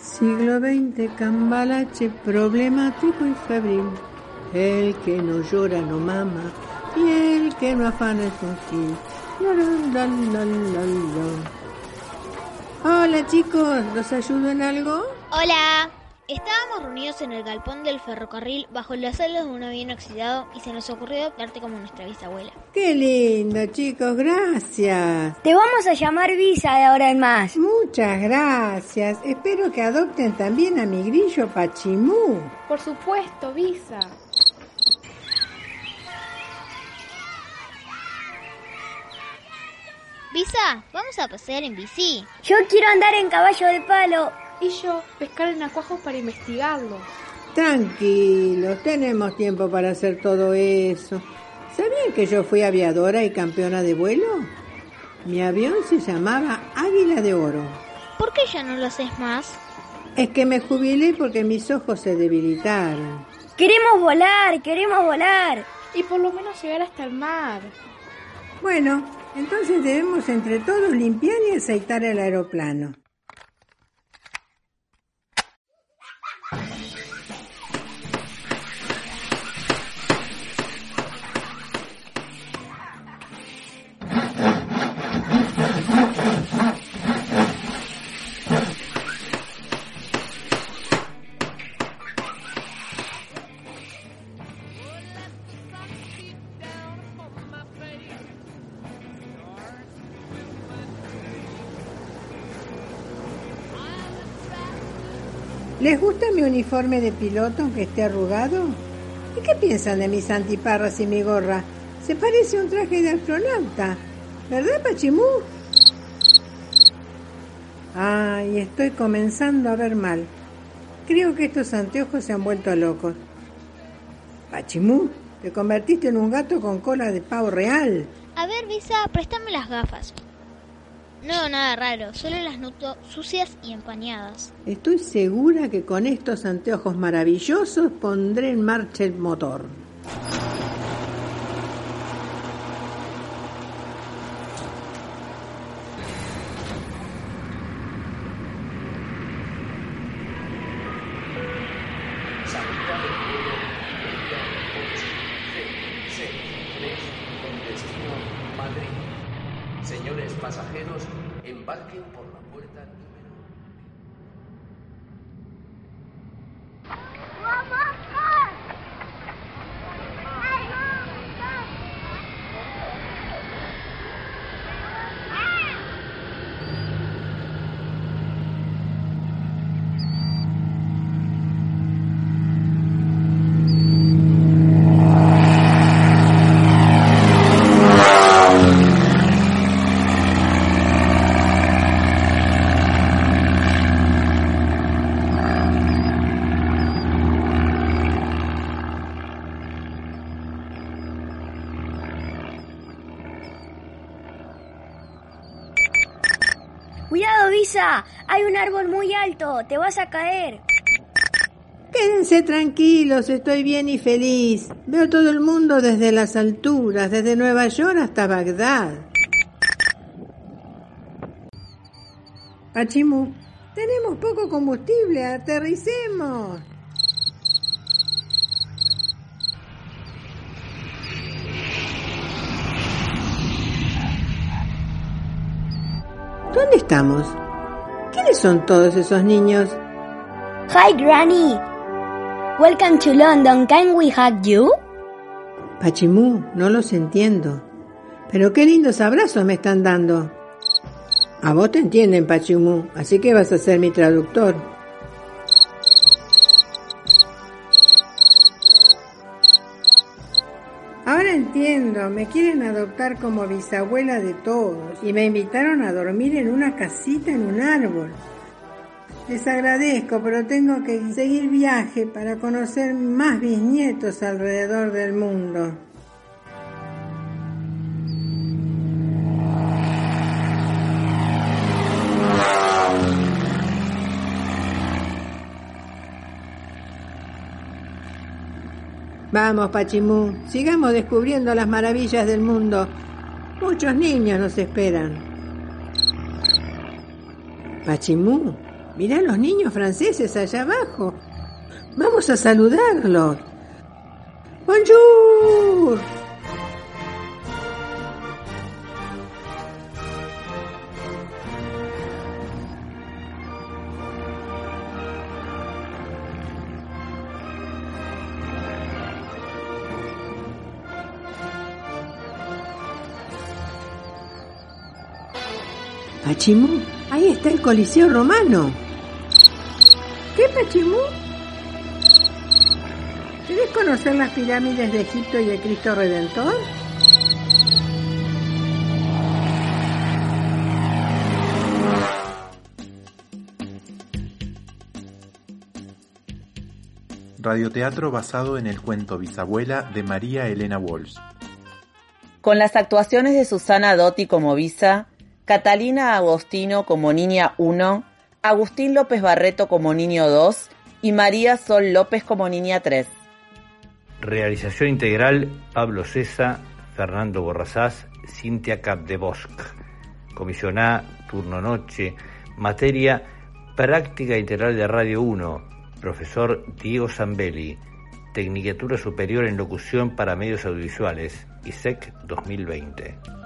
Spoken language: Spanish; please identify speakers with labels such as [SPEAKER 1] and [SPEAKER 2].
[SPEAKER 1] Siglo XX, cambalache, problemático y febril. El que no llora no mama y el que no afana es un. Hola chicos, ¿los ayudo en algo?
[SPEAKER 2] Hola. Estábamos reunidos en el galpón del ferrocarril bajo las alas de un avión oxidado y se nos ocurrió adoptarte como nuestra bisabuela.
[SPEAKER 1] Qué lindo chicos, gracias.
[SPEAKER 3] Te vamos a llamar Visa de ahora en más.
[SPEAKER 1] Muchas gracias. Espero que adopten también a mi grillo Pachimú.
[SPEAKER 4] Por supuesto, Visa.
[SPEAKER 2] Visa, vamos a pasear en bici.
[SPEAKER 3] Yo quiero andar en caballo de palo.
[SPEAKER 4] Y yo, pescar en acuajos para investigarlos.
[SPEAKER 1] Tranquilos, tenemos tiempo para hacer todo eso. ¿Sabían que yo fui aviadora y campeona de vuelo? Mi avión se llamaba Águila de Oro.
[SPEAKER 2] ¿Por qué ya no lo haces más?
[SPEAKER 1] Es que me jubilé porque mis ojos se debilitaron.
[SPEAKER 3] Queremos volar, queremos volar.
[SPEAKER 4] Y por lo menos llegar hasta el mar.
[SPEAKER 1] Bueno, entonces debemos entre todos limpiar y aceitar el aeroplano. ¿Les gusta mi uniforme de piloto aunque esté arrugado? ¿Y qué piensan de mis antiparras y mi gorra? Se parece a un traje de astronauta, ¿verdad, Pachimú? Ay, estoy comenzando a ver mal. Creo que estos anteojos se han vuelto locos. Pachimú, te convertiste en un gato con cola de pavo real.
[SPEAKER 2] A ver, Visa, préstame las gafas. No, nada raro, solo las noto sucias y empañadas.
[SPEAKER 1] Estoy segura que con estos anteojos maravillosos pondré en marcha el motor.
[SPEAKER 5] Señores pasajeros, embarquen por la puerta
[SPEAKER 3] Cuidado, Visa. Hay un árbol muy alto. Te vas a caer.
[SPEAKER 1] Quédense tranquilos, estoy bien y feliz. Veo todo el mundo desde las alturas, desde Nueva York hasta Bagdad. Pachimu, tenemos poco combustible, aterricemos. ¿Dónde estamos? ¿Quiénes son todos esos niños?
[SPEAKER 3] Hi, Granny. Welcome to London. Can we hug you?
[SPEAKER 1] Pachimú, no los entiendo. Pero qué lindos abrazos me están dando. A vos te entienden, Pachimú, así que vas a ser mi traductor. Entiendo, me quieren adoptar como bisabuela de todos y me invitaron a dormir en una casita en un árbol. Les agradezco, pero tengo que seguir viaje para conocer más bisnietos alrededor del mundo. Vamos, Pachimú, sigamos descubriendo las maravillas del mundo. Muchos niños nos esperan. Pachimú, mirá los niños franceses allá abajo. Vamos a saludarlos. Bonjour. Pachimú, ahí está el Coliseo Romano. ¿Qué, Pachimú? ¿Querés conocer las pirámides de Egipto y el Cristo Redentor?
[SPEAKER 6] Radioteatro basado en el cuento Bisabuela de María Elena Walsh.
[SPEAKER 7] Con las actuaciones de Susana Dotti como Visa, Catalina Agostino como Niña 1, Agustín López Barreto como Niño 2 y María Sol López como Niña 3.
[SPEAKER 8] Realización integral Pablo Cesa, Fernando Borrazás, Cintia Capdebosc. Comisioná, turno noche, materia Práctica Integral de Radio 1, profesor Diego Zambelli, Tecnicatura Superior en Locución para Medios Audiovisuales, ISEC 2020.